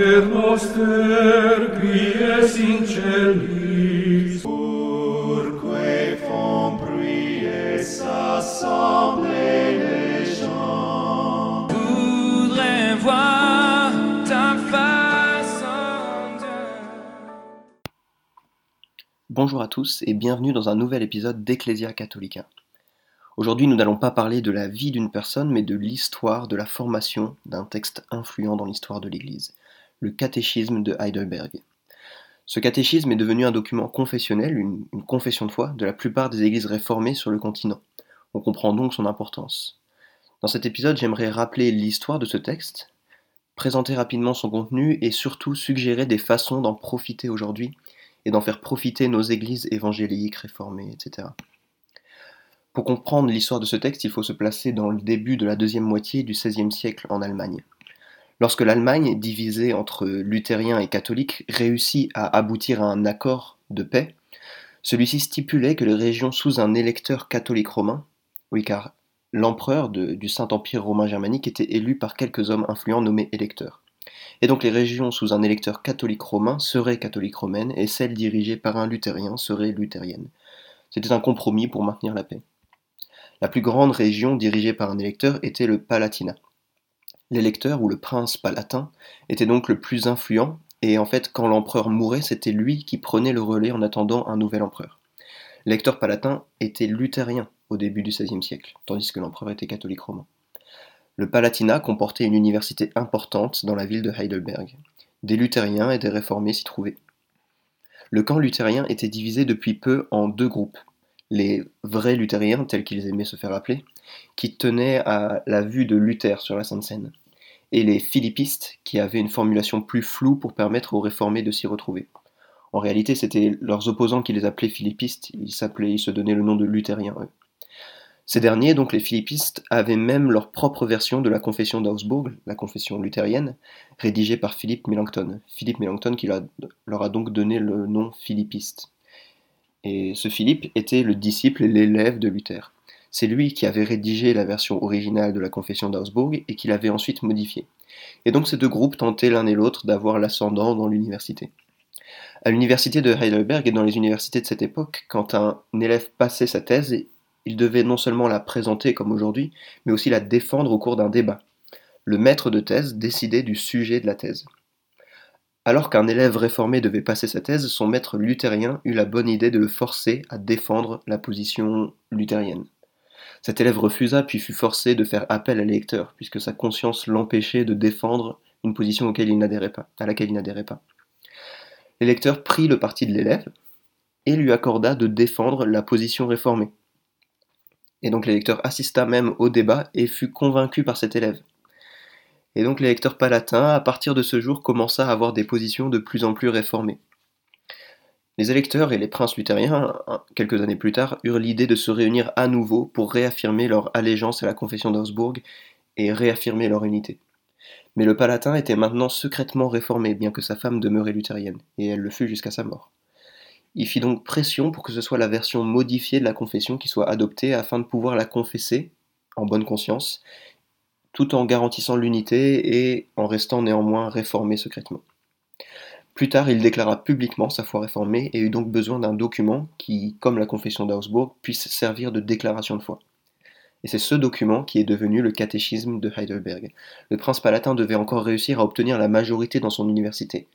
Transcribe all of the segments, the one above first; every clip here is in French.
Pater noster, qui es in celis, Purque font prier assemblée les gens. voudrais voir ta face en Dieu. Bonjour à tous et bienvenue dans un nouvel épisode d'Ecclesia Catholica. Aujourd'hui, nous n'allons pas parler de la vie d'une personne, mais de l'histoire de la formation d'un texte influent dans l'histoire de l'Église, le catéchisme de Heidelberg. Ce catéchisme est devenu un document confessionnel, une, confession de foi, de la plupart des églises réformées sur le continent. On comprend donc son importance. Dans cet épisode, j'aimerais rappeler l'histoire de ce texte, présenter rapidement son contenu et surtout suggérer des façons d'en profiter aujourd'hui et d'en faire profiter nos églises évangéliques, réformées, etc. Pour comprendre l'histoire de ce texte, il faut se placer dans le début de la deuxième moitié du XVIe siècle en Allemagne. Lorsque l'Allemagne, divisée entre luthériens et catholiques, réussit à aboutir à un accord de paix, celui-ci stipulait que les régions sous un électeur catholique romain, oui car l'empereur du Saint-Empire romain germanique était élu par quelques hommes influents nommés électeurs. Et donc les régions sous un électeur catholique romain seraient catholiques romaines et celles dirigées par un luthérien seraient luthériennes. C'était un compromis pour maintenir la paix. La plus grande région dirigée par un électeur était le Palatinat. L'électeur ou le prince palatin était donc le plus influent et en fait quand l'empereur mourait c'était lui qui prenait le relais en attendant un nouvel empereur. L'électeur palatin était luthérien au début du XVIe siècle, tandis que l'empereur était catholique romain. Le Palatinat comportait une université importante dans la ville de Heidelberg. Des luthériens et des réformés s'y trouvaient. Le camp luthérien était divisé depuis peu en deux groupes. Les vrais luthériens, tels qu'ils aimaient se faire appeler, qui tenaient à la vue de Luther sur la Sainte Seine, et les philippistes, qui avaient une formulation plus floue pour permettre aux réformés de s'y retrouver. En réalité, c'était leurs opposants qui les appelaient philippistes, ils s'appelaient, ils se donnaient le nom de luthériens. eux. Ces derniers, donc les philippistes, avaient même leur propre version de la confession d'Augsbourg, la confession luthérienne, rédigée par Philippe Melanchthon. Philippe Melanchthon qui leur a donc donné le nom philippiste. Et ce Philippe était le disciple et l'élève de Luther. C'est lui qui avait rédigé la version originale de la confession d'Augsbourg et qui l'avait ensuite modifiée. Et donc ces deux groupes tentaient l'un et l'autre d'avoir l'ascendant dans l'université. À l'université de Heidelberg et dans les universités de cette époque, quand un élève passait sa thèse, il devait non seulement la présenter comme aujourd'hui, mais aussi la défendre au cours d'un débat. Le maître de thèse décidait du sujet de la thèse. Alors qu'un élève réformé devait passer sa thèse, son maître luthérien eut la bonne idée de le forcer à défendre la position luthérienne. Cet élève refusa puis fut forcé de faire appel à l'électeur, puisque sa conscience l'empêchait de défendre une position auquel il pas, à laquelle il n'adhérait pas. L'électeur prit le parti de l'élève et lui accorda de défendre la position réformée. Et donc l'électeur assista même au débat et fut convaincu par cet élève. Et donc l'électeur palatin, à partir de ce jour, commença à avoir des positions de plus en plus réformées. Les électeurs et les princes luthériens, quelques années plus tard, eurent l'idée de se réunir à nouveau pour réaffirmer leur allégeance à la confession d'Augsbourg et réaffirmer leur unité. Mais le palatin était maintenant secrètement réformé, bien que sa femme demeurait luthérienne, et elle le fut jusqu'à sa mort. Il fit donc pression pour que ce soit la version modifiée de la confession qui soit adoptée afin de pouvoir la confesser en bonne conscience, tout en garantissant l'unité et en restant néanmoins réformé secrètement. Plus tard, il déclara publiquement sa foi réformée et eut donc besoin d'un document qui, comme la confession d'Augsbourg, puisse servir de déclaration de foi. Et c'est ce document qui est devenu le catéchisme de Heidelberg. Le prince palatin devait encore réussir à obtenir la majorité dans son université.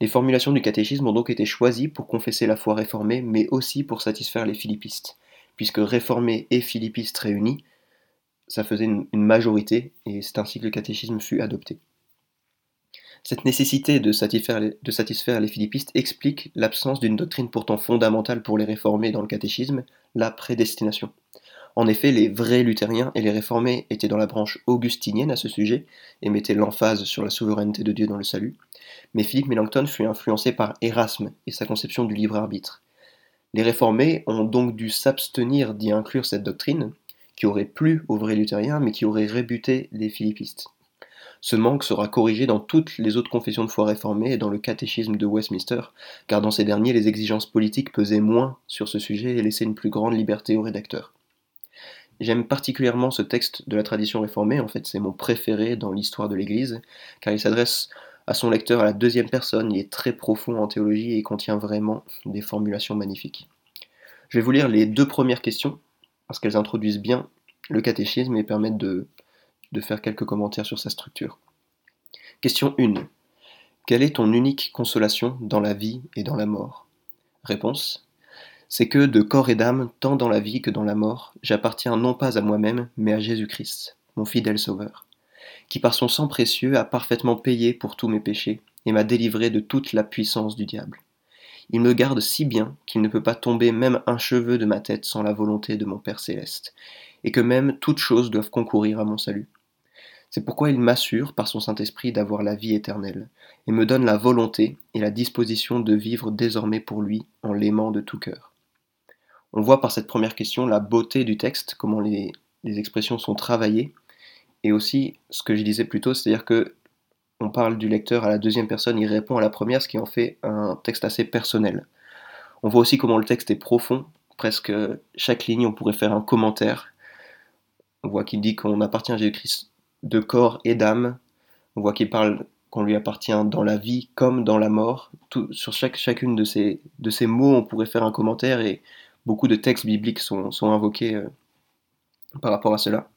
Les formulations du catéchisme ont donc été choisies pour confesser la foi réformée, mais aussi pour satisfaire les philippistes, puisque réformés et philippistes réunis, ça faisait une, majorité, et c'est ainsi que le catéchisme fut adopté. Cette nécessité de satisfaire les, philippistes explique l'absence d'une doctrine pourtant fondamentale pour les réformés dans le catéchisme, la prédestination. En effet, les vrais luthériens et les réformés étaient dans la branche augustinienne à ce sujet et mettaient l'emphase sur la souveraineté de Dieu dans le salut, mais Philippe Melanchthon fut influencé par Erasme et sa conception du libre arbitre. Les réformés ont donc dû s'abstenir d'y inclure cette doctrine, qui aurait plu aux vrais luthériens, mais qui aurait rébuté les philippistes. Ce manque sera corrigé dans toutes les autres confessions de foi réformées et dans le catéchisme de Westminster, car dans ces derniers, les exigences politiques pesaient moins sur ce sujet et laissaient une plus grande liberté aux rédacteurs. J'aime particulièrement ce texte de la tradition réformée, en fait c'est mon préféré dans l'histoire de l'Église, car il s'adresse à son lecteur à la deuxième personne, il est très profond en théologie et contient vraiment des formulations magnifiques. Je vais vous lire les deux premières questions, parce qu'elles introduisent bien le catéchisme et permettent de, de faire quelques commentaires sur sa structure. Question 1. Quelle est ton unique consolation dans la vie et dans la mort? Réponse. C'est que, de corps et d'âme, tant dans la vie que dans la mort, j'appartiens non pas à moi-même, mais à Jésus-Christ, mon fidèle Sauveur qui par son sang précieux a parfaitement payé pour tous mes péchés, et m'a délivré de toute la puissance du diable. Il me garde si bien qu'il ne peut pas tomber même un cheveu de ma tête sans la volonté de mon Père céleste, et que même toutes choses doivent concourir à mon salut. C'est pourquoi il m'assure par son Saint-Esprit d'avoir la vie éternelle, et me donne la volonté et la disposition de vivre désormais pour lui en l'aimant de tout cœur. On voit par cette première question la beauté du texte, comment les, expressions sont travaillées, et aussi ce que je disais plus tôt, c'est-à-dire que on parle du lecteur à la deuxième personne, il répond à la première, ce qui en fait un texte assez personnel. On voit aussi comment le texte est profond, presque chaque ligne, on pourrait faire un commentaire. On voit qu'il dit qu'on appartient à Jésus-Christ de corps et d'âme. On voit qu'il parle qu'on lui appartient dans la vie comme dans la mort. Tout, sur chaque, chacune de ces, de ces mots, on pourrait faire un commentaire et beaucoup de textes bibliques sont, sont invoqués euh, par rapport à cela.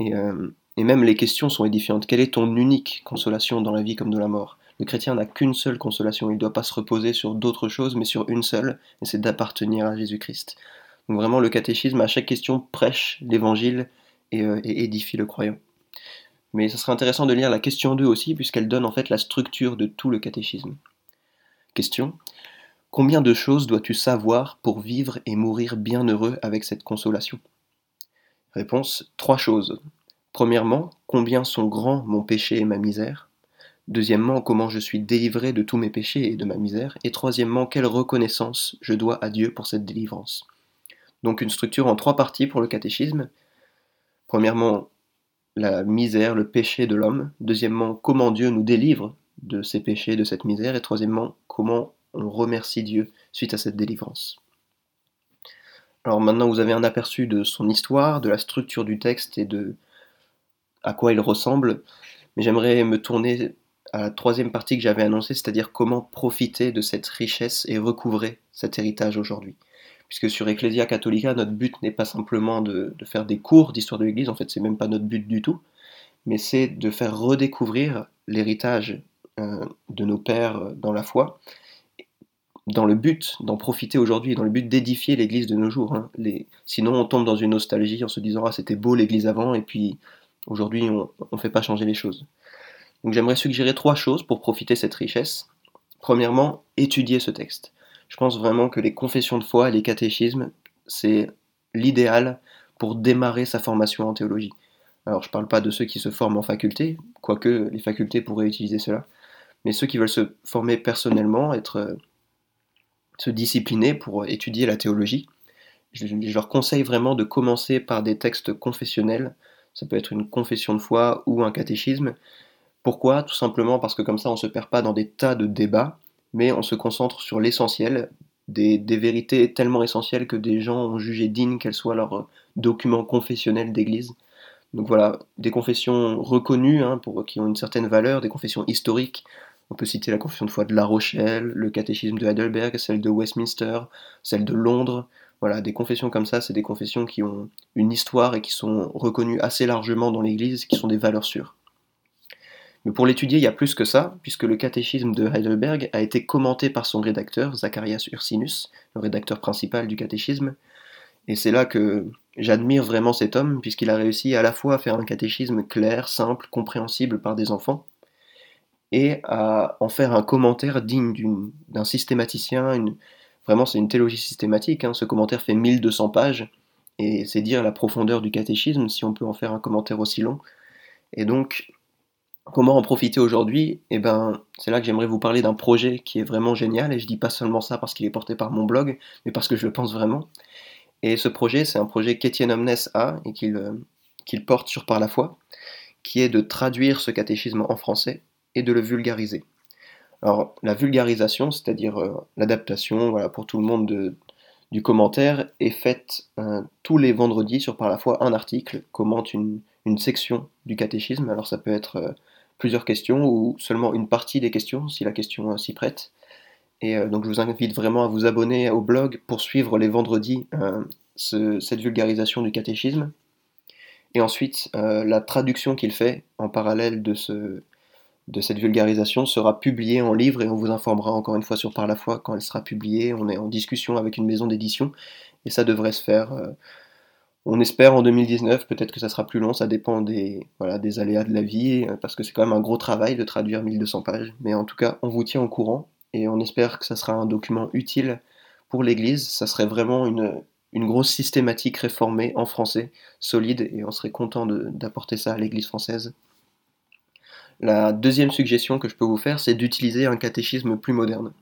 Euh, et, même les questions sont édifiantes. Quelle est ton unique consolation dans la vie comme dans la mort? Le chrétien n'a qu'une seule consolation. Il ne doit pas se reposer sur d'autres choses, mais sur une seule, et c'est d'appartenir à Jésus-Christ. Donc vraiment, le catéchisme, à chaque question, prêche l'évangile et, euh, et, édifie le croyant. Mais ce serait intéressant de lire la question 2 aussi, puisqu'elle donne en fait la structure de tout le catéchisme. Question. Combien de choses dois-tu savoir pour vivre et mourir bien heureux avec cette consolation? Réponse trois choses. Premièrement, combien sont grands mon péché et ma misère? Deuxièmement, comment je suis délivré de tous mes péchés et de ma misère? Et troisièmement, quelle reconnaissance je dois à Dieu pour cette délivrance? Donc une structure en trois parties pour le catéchisme. Premièrement, la misère, le péché de l'homme. Deuxièmement, comment Dieu nous délivre de ces péchés, de cette misère. Et troisièmement, comment on remercie Dieu suite à cette délivrance. Alors maintenant vous avez un aperçu de son histoire, de la structure du texte et de à quoi il ressemble, mais j'aimerais me tourner à la troisième partie que j'avais annoncée, c'est-à-dire comment profiter de cette richesse et recouvrer cet héritage aujourd'hui. Puisque sur Ecclesia Catholica, notre but n'est pas simplement de, faire des cours d'histoire de l'Église, en fait c'est même pas notre but du tout, mais c'est de faire redécouvrir l'héritage euh, de nos pères dans la foi, dans le but d'en profiter aujourd'hui, dans le but d'édifier l'Église de nos jours. Hein. Sinon, on tombe dans une nostalgie en se disant ah c'était beau l'Église avant, et puis aujourd'hui on ne fait pas changer les choses. Donc j'aimerais suggérer trois choses pour profiter de cette richesse. Premièrement, étudier ce texte. Je pense vraiment que les confessions de foi et les catéchismes, c'est l'idéal pour démarrer sa formation en théologie. Alors je ne parle pas de ceux qui se forment en faculté, quoique les facultés pourraient utiliser cela, mais ceux qui veulent se former personnellement, être se discipliner pour étudier la théologie. Je, leur conseille vraiment de commencer par des textes confessionnels. Ça peut être une confession de foi ou un catéchisme. Pourquoi? Tout simplement parce que comme ça on ne se perd pas dans des tas de débats, mais on se concentre sur l'essentiel, des, vérités tellement essentielles que des gens ont jugé digne qu'elles soient leurs documents confessionnels d'église. Donc voilà, des confessions reconnues, hein, qui ont une certaine valeur, des confessions historiques, on peut citer la confession de foi de La Rochelle, le catéchisme de Heidelberg, celle de Westminster, celle de Londres. Voilà, des confessions comme ça, c'est des confessions qui ont une histoire et qui sont reconnues assez largement dans l'Église, qui sont des valeurs sûres. Mais pour l'étudier, il y a plus que ça, puisque le catéchisme de Heidelberg a été commenté par son rédacteur, Zacharias Ursinus, le rédacteur principal du catéchisme. Et c'est là que j'admire vraiment cet homme, puisqu'il a réussi à la fois à faire un catéchisme clair, simple, compréhensible par des enfants, et à en faire un commentaire digne d'un systématicien. vraiment, c'est une théologie systématique. Hein. Ce commentaire fait 1200 pages, et c'est dire la profondeur du catéchisme, si on peut en faire un commentaire aussi long. Et donc, comment en profiter aujourd'hui Eh ben, c'est là que j'aimerais vous parler d'un projet qui est vraiment génial, et je dis pas seulement ça parce qu'il est porté par mon blog, mais parce que je le pense vraiment. Et ce projet, c'est un projet qu'Étienne Omnes a, et qu'il euh, porte sur Par la foi, qui est de traduire ce catéchisme en français et de le vulgariser. Alors la vulgarisation, c'est-à-dire euh, l'adaptation voilà, pour tout le monde du commentaire, est faite euh, tous les vendredis sur par la fois un article commente une, section du catéchisme. Alors ça peut être plusieurs questions ou seulement une partie des questions si la question s'y prête. Et donc je vous invite vraiment à vous abonner au blog pour suivre les vendredis cette vulgarisation du catéchisme. Et ensuite, la traduction qu'il fait en parallèle de cette vulgarisation sera publiée en livre et on vous informera encore une fois sur Par la foi quand elle sera publiée. On est en discussion avec une maison d'édition et ça devrait se faire on espère en 2019, peut-être que ça sera plus long, ça dépend des, aléas de la vie, euh, parce que c'est quand même un gros travail de traduire 1200 pages. Mais en tout cas, on vous tient au courant et on espère que ça sera un document utile pour l'Église. Ça serait vraiment une, une grosse systématique réformée en français, solide, et on serait content d'apporter ça à l'Église française. La deuxième suggestion que je peux vous faire, c'est d'utiliser un catéchisme plus moderne.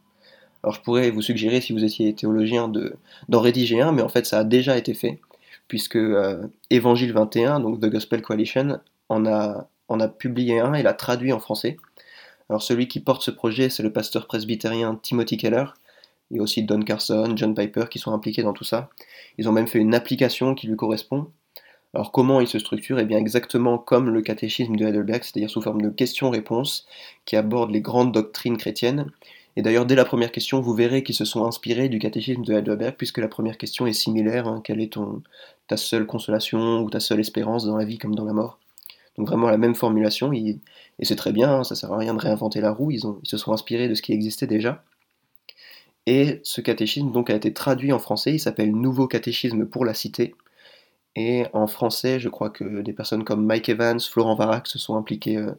Alors je pourrais vous suggérer, si vous étiez théologien, d'en rédiger un, mais en fait ça a déjà été fait puisque euh, Évangile 21, donc The Gospel Coalition, en a, a publié un et l'a traduit en français. Alors celui qui porte ce projet, c'est le pasteur presbytérien Timothy Keller, et aussi Don Carson, John Piper qui sont impliqués dans tout ça. Ils ont même fait une application qui lui correspond. Alors comment il se structure? Eh bien exactement comme le catéchisme de Heidelberg, c'est-à-dire sous forme de questions-réponses qui abordent les grandes doctrines chrétiennes et d'ailleurs, dès la première question, vous verrez qu'ils se sont inspirés du catéchisme de Heidelberg, puisque la première question est similaire. Hein. quelle est ta seule consolation ou ta seule espérance dans la vie comme dans la mort? Donc vraiment la même formulation, et c'est très bien, hein, ça sert à rien de réinventer la roue, ils se sont inspirés de ce qui existait déjà. Et ce catéchisme donc a été traduit en français, il s'appelle Nouveau catéchisme pour la cité. Et en français, je crois que des personnes comme Mike Evans, Florent Varac se sont impliqués euh,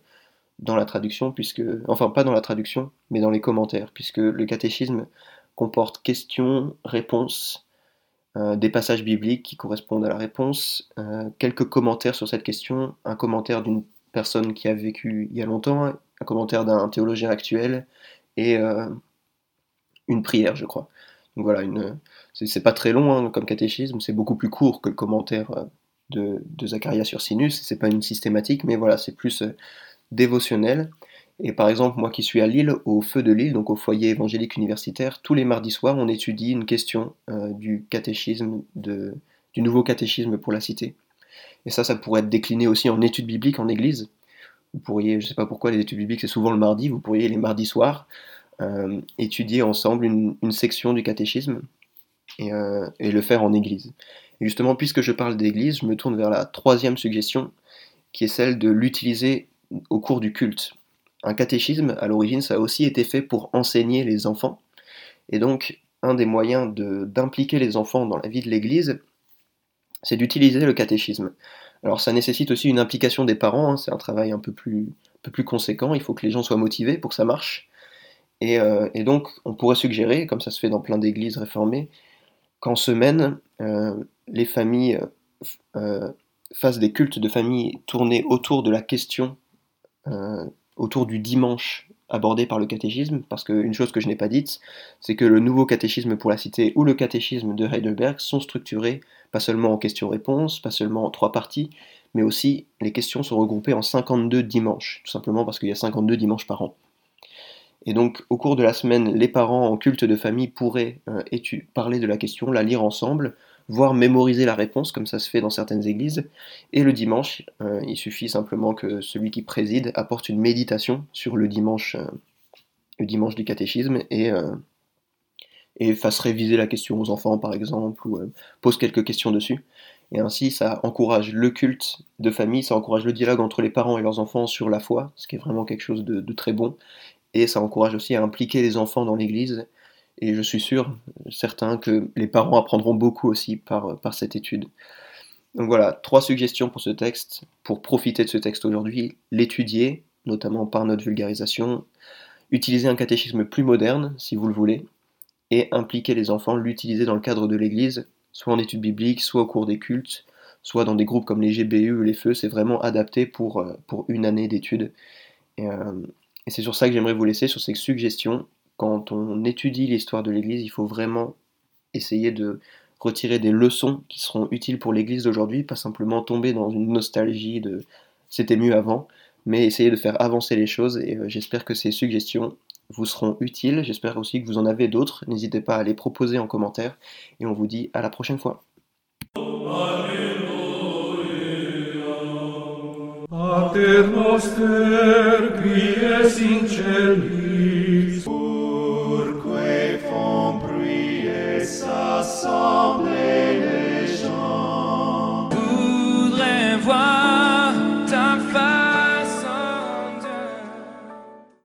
dans la traduction, puisque, enfin pas dans la traduction, mais dans les commentaires, puisque le catéchisme comporte questions, réponses, euh, des passages bibliques qui correspondent à la réponse, euh, quelques commentaires sur cette question, un commentaire d'une personne qui a vécu il y a longtemps, un commentaire d'un théologien actuel, et euh, une prière, je crois. Donc voilà, c'est, pas très long hein, comme catéchisme, c'est beaucoup plus court que le commentaire de, de Zacharia sur Sinus, c'est pas une systématique, mais voilà, c'est plus dévotionnel. Et par exemple, moi qui suis à Lille, au Feu de Lille, donc au foyer évangélique universitaire, tous les mardis soirs, on étudie une question euh, du catéchisme, de, du nouveau catéchisme pour la cité. Et ça, ça pourrait être décliné aussi en études bibliques en église. Vous pourriez, je ne sais pas pourquoi les études bibliques c'est souvent le mardi, vous pourriez les mardis soirs euh, étudier ensemble une, section du catéchisme et, euh, et, le faire en église. Et justement, puisque je parle d'église, je me tourne vers la troisième suggestion, qui est celle de l'utiliser au cours du culte. Un catéchisme, à l'origine, ça a aussi été fait pour enseigner les enfants. Et donc, un des moyens d'impliquer les enfants dans la vie de l'Église, c'est d'utiliser le catéchisme. Alors ça nécessite aussi une implication des parents, hein, c'est un travail un peu, plus, conséquent, il faut que les gens soient motivés pour que ça marche. Et, euh, donc on pourrait suggérer, comme ça se fait dans plein d'églises réformées, qu'en semaine, euh, les familles euh, fassent des cultes de famille tournés autour de la question autour du dimanche abordé par le catéchisme, parce qu'une chose que je n'ai pas dite, c'est que le nouveau catéchisme pour la cité ou le catéchisme de Heidelberg sont structurés pas seulement en questions-réponses, pas seulement en trois parties, mais aussi les questions sont regroupées en 52 dimanches, tout simplement parce qu'il y a 52 dimanches par an. Et donc au cours de la semaine, les parents en culte de famille pourraient euh, parler de la question, la lire ensemble, voire mémoriser la réponse, comme ça se fait dans certaines églises. Et le dimanche, euh, il suffit simplement que celui qui préside apporte une méditation sur le dimanche, euh, du catéchisme et, euh, et fasse réviser la question aux enfants, par exemple, ou pose quelques questions dessus. Et ainsi, ça encourage le culte de famille, ça encourage le dialogue entre les parents et leurs enfants sur la foi, ce qui est vraiment quelque chose de très bon. Et ça encourage aussi à impliquer les enfants dans l'église et je suis sûr, certain, que les parents apprendront beaucoup aussi par, par cette étude. Donc voilà, trois suggestions pour ce texte, pour profiter de ce texte aujourd'hui, l'étudier, notamment par notre vulgarisation, utiliser un catéchisme plus moderne, si vous le voulez, et impliquer les enfants, l'utiliser dans le cadre de l'Église, soit en études bibliques, soit au cours des cultes, soit dans des groupes comme les GBU ou les Feux, c'est vraiment adapté pour, euh, une année d'études. Euh, et c'est sur ça que j'aimerais vous laisser, sur ces suggestions, quand on étudie l'histoire de l'Église, il faut vraiment essayer de retirer des leçons qui seront utiles pour l'Église d'aujourd'hui, pas simplement tomber dans une nostalgie de c'était mieux avant, mais essayer de faire avancer les choses et euh, j'espère que ces suggestions vous seront utiles, j'espère aussi que vous en avez d'autres, n'hésitez pas à les proposer en commentaire et on vous dit à la prochaine fois.